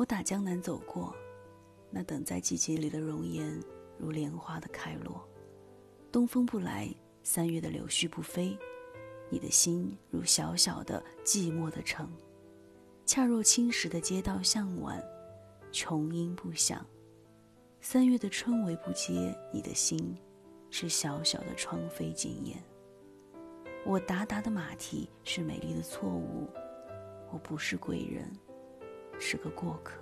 我打江南走过，那等在季节里的容颜，如莲花的开落。东风不来，三月的柳絮不飞，你的心如小小的寂寞的城，恰若青石的街道向晚，琼音不响。三月的春雷不接，你的心是小小的窗扉紧掩。我达达的马蹄是美丽的错误，我不是贵人，是个过客。